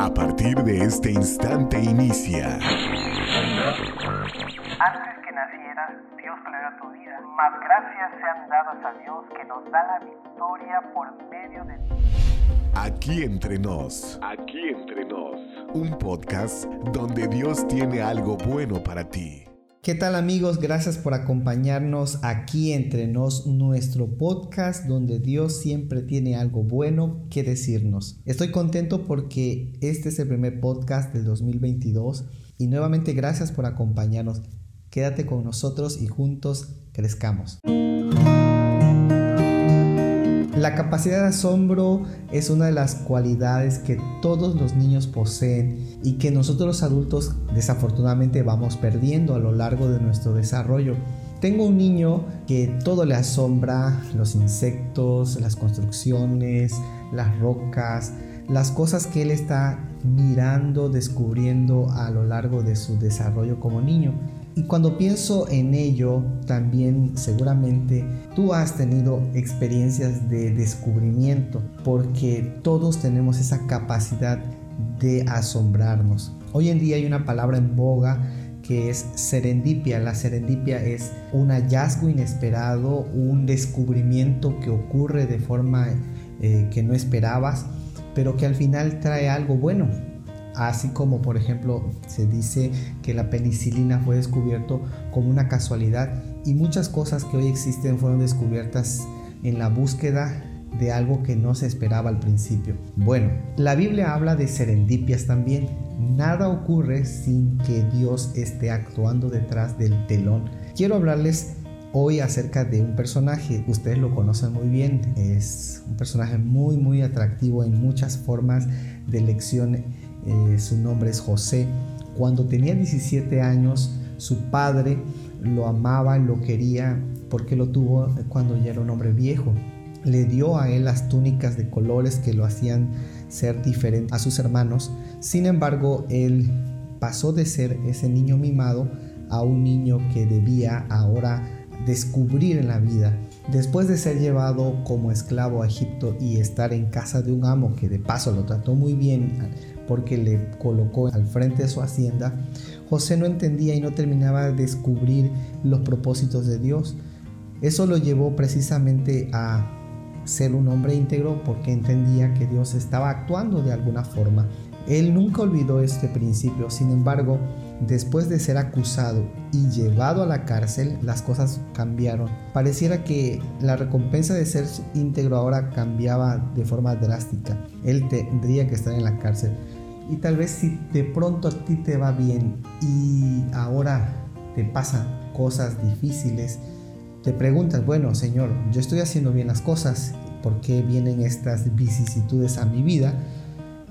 A partir de este instante inicia. Antes que nacieras, Dios planeó tu vida. Más gracias sean dadas a Dios que nos da la victoria por medio de ti. Aquí entre nos. Aquí entre nos. Un podcast donde Dios tiene algo bueno para ti. ¿Qué tal amigos? Gracias por acompañarnos aquí entre nos, nuestro podcast donde Dios siempre tiene algo bueno que decirnos. Estoy contento porque este es el primer podcast del 2022 y nuevamente gracias por acompañarnos. Quédate con nosotros y juntos crezcamos. La capacidad de asombro es una de las cualidades que todos los niños poseen y que nosotros los adultos desafortunadamente vamos perdiendo a lo largo de nuestro desarrollo. Tengo un niño que todo le asombra, los insectos, las construcciones, las rocas, las cosas que él está mirando, descubriendo a lo largo de su desarrollo como niño. Y cuando pienso en ello, también seguramente tú has tenido experiencias de descubrimiento, porque todos tenemos esa capacidad de asombrarnos. Hoy en día hay una palabra en boga que es serendipia. La serendipia es un hallazgo inesperado, un descubrimiento que ocurre de forma eh, que no esperabas, pero que al final trae algo bueno así como por ejemplo se dice que la penicilina fue descubierto como una casualidad y muchas cosas que hoy existen fueron descubiertas en la búsqueda de algo que no se esperaba al principio. Bueno, la Biblia habla de serendipias también. Nada ocurre sin que Dios esté actuando detrás del telón. Quiero hablarles hoy acerca de un personaje, ustedes lo conocen muy bien, es un personaje muy muy atractivo en muchas formas de lección eh, su nombre es José. Cuando tenía 17 años, su padre lo amaba, lo quería, porque lo tuvo cuando ya era un hombre viejo. Le dio a él las túnicas de colores que lo hacían ser diferente a sus hermanos. Sin embargo, él pasó de ser ese niño mimado a un niño que debía ahora descubrir en la vida. Después de ser llevado como esclavo a Egipto y estar en casa de un amo que de paso lo trató muy bien porque le colocó al frente de su hacienda, José no entendía y no terminaba de descubrir los propósitos de Dios. Eso lo llevó precisamente a ser un hombre íntegro porque entendía que Dios estaba actuando de alguna forma. Él nunca olvidó este principio, sin embargo, después de ser acusado y llevado a la cárcel, las cosas cambiaron. Pareciera que la recompensa de ser íntegro ahora cambiaba de forma drástica. Él tendría que estar en la cárcel. Y tal vez si de pronto a ti te va bien y ahora te pasan cosas difíciles, te preguntas, bueno, Señor, yo estoy haciendo bien las cosas, ¿por qué vienen estas vicisitudes a mi vida?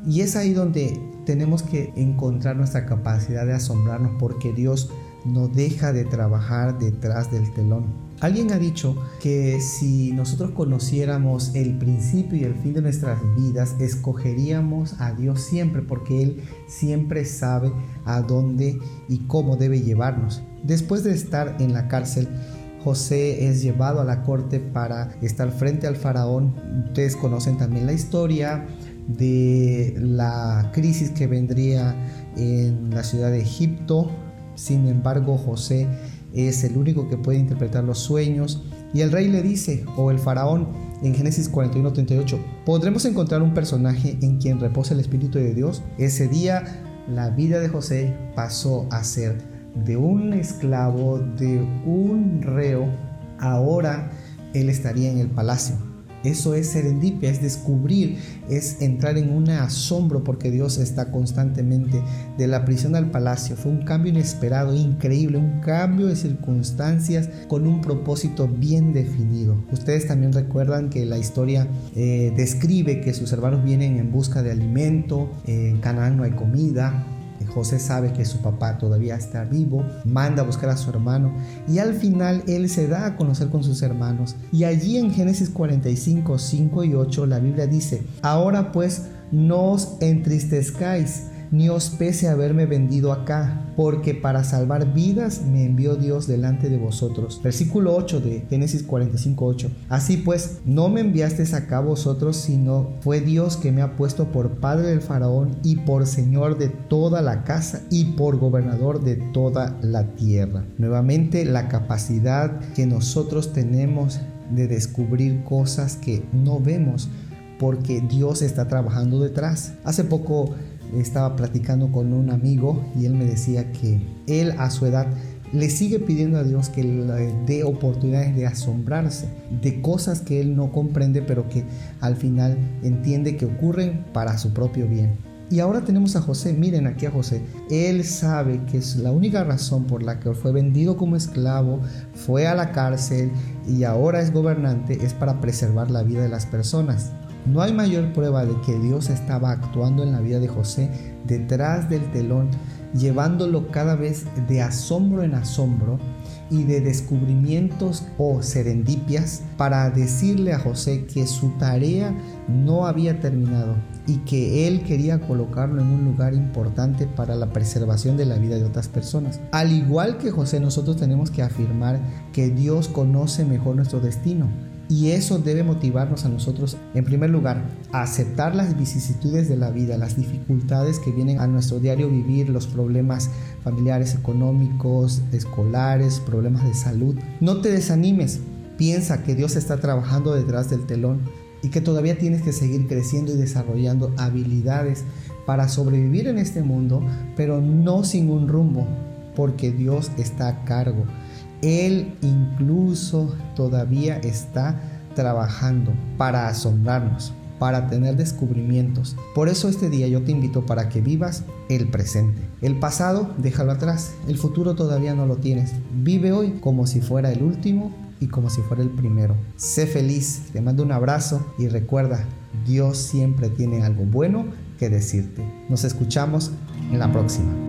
Y es ahí donde tenemos que encontrar nuestra capacidad de asombrarnos porque Dios no deja de trabajar detrás del telón. Alguien ha dicho que si nosotros conociéramos el principio y el fin de nuestras vidas, escogeríamos a Dios siempre porque Él siempre sabe a dónde y cómo debe llevarnos. Después de estar en la cárcel, José es llevado a la corte para estar frente al faraón. Ustedes conocen también la historia de la crisis que vendría en la ciudad de Egipto. Sin embargo, José es el único que puede interpretar los sueños. Y el rey le dice, o el faraón, en Génesis 41-38, ¿podremos encontrar un personaje en quien reposa el Espíritu de Dios? Ese día la vida de José pasó a ser de un esclavo, de un reo, ahora él estaría en el palacio. Eso es serendipia, es descubrir, es entrar en un asombro porque Dios está constantemente de la prisión al palacio. Fue un cambio inesperado, increíble, un cambio de circunstancias con un propósito bien definido. Ustedes también recuerdan que la historia eh, describe que sus hermanos vienen en busca de alimento, en Canaán no hay comida, José sabe que su papá todavía está vivo, manda a buscar a su hermano y al final él se da a conocer con sus hermanos. Y allí en Génesis 45, 5 y 8 la Biblia dice, ahora pues no os entristezcáis ni os pese haberme vendido acá, porque para salvar vidas me envió Dios delante de vosotros. Versículo 8 de Génesis 45, 8. Así pues, no me enviasteis acá vosotros, sino fue Dios que me ha puesto por padre del faraón y por señor de toda la casa y por gobernador de toda la tierra. Nuevamente, la capacidad que nosotros tenemos de descubrir cosas que no vemos porque Dios está trabajando detrás. Hace poco estaba platicando con un amigo y él me decía que él a su edad le sigue pidiendo a Dios que le dé oportunidades de asombrarse de cosas que él no comprende pero que al final entiende que ocurren para su propio bien. Y ahora tenemos a José, miren aquí a José. Él sabe que es la única razón por la que fue vendido como esclavo, fue a la cárcel y ahora es gobernante es para preservar la vida de las personas. No hay mayor prueba de que Dios estaba actuando en la vida de José detrás del telón, llevándolo cada vez de asombro en asombro y de descubrimientos o serendipias para decirle a José que su tarea no había terminado y que él quería colocarlo en un lugar importante para la preservación de la vida de otras personas. Al igual que José, nosotros tenemos que afirmar que Dios conoce mejor nuestro destino. Y eso debe motivarnos a nosotros, en primer lugar, a aceptar las vicisitudes de la vida, las dificultades que vienen a nuestro diario vivir, los problemas familiares, económicos, escolares, problemas de salud. No te desanimes, piensa que Dios está trabajando detrás del telón y que todavía tienes que seguir creciendo y desarrollando habilidades para sobrevivir en este mundo, pero no sin un rumbo, porque Dios está a cargo. Él incluso todavía está trabajando para asombrarnos, para tener descubrimientos. Por eso este día yo te invito para que vivas el presente. El pasado, déjalo atrás. El futuro todavía no lo tienes. Vive hoy como si fuera el último y como si fuera el primero. Sé feliz, te mando un abrazo y recuerda, Dios siempre tiene algo bueno que decirte. Nos escuchamos en la próxima.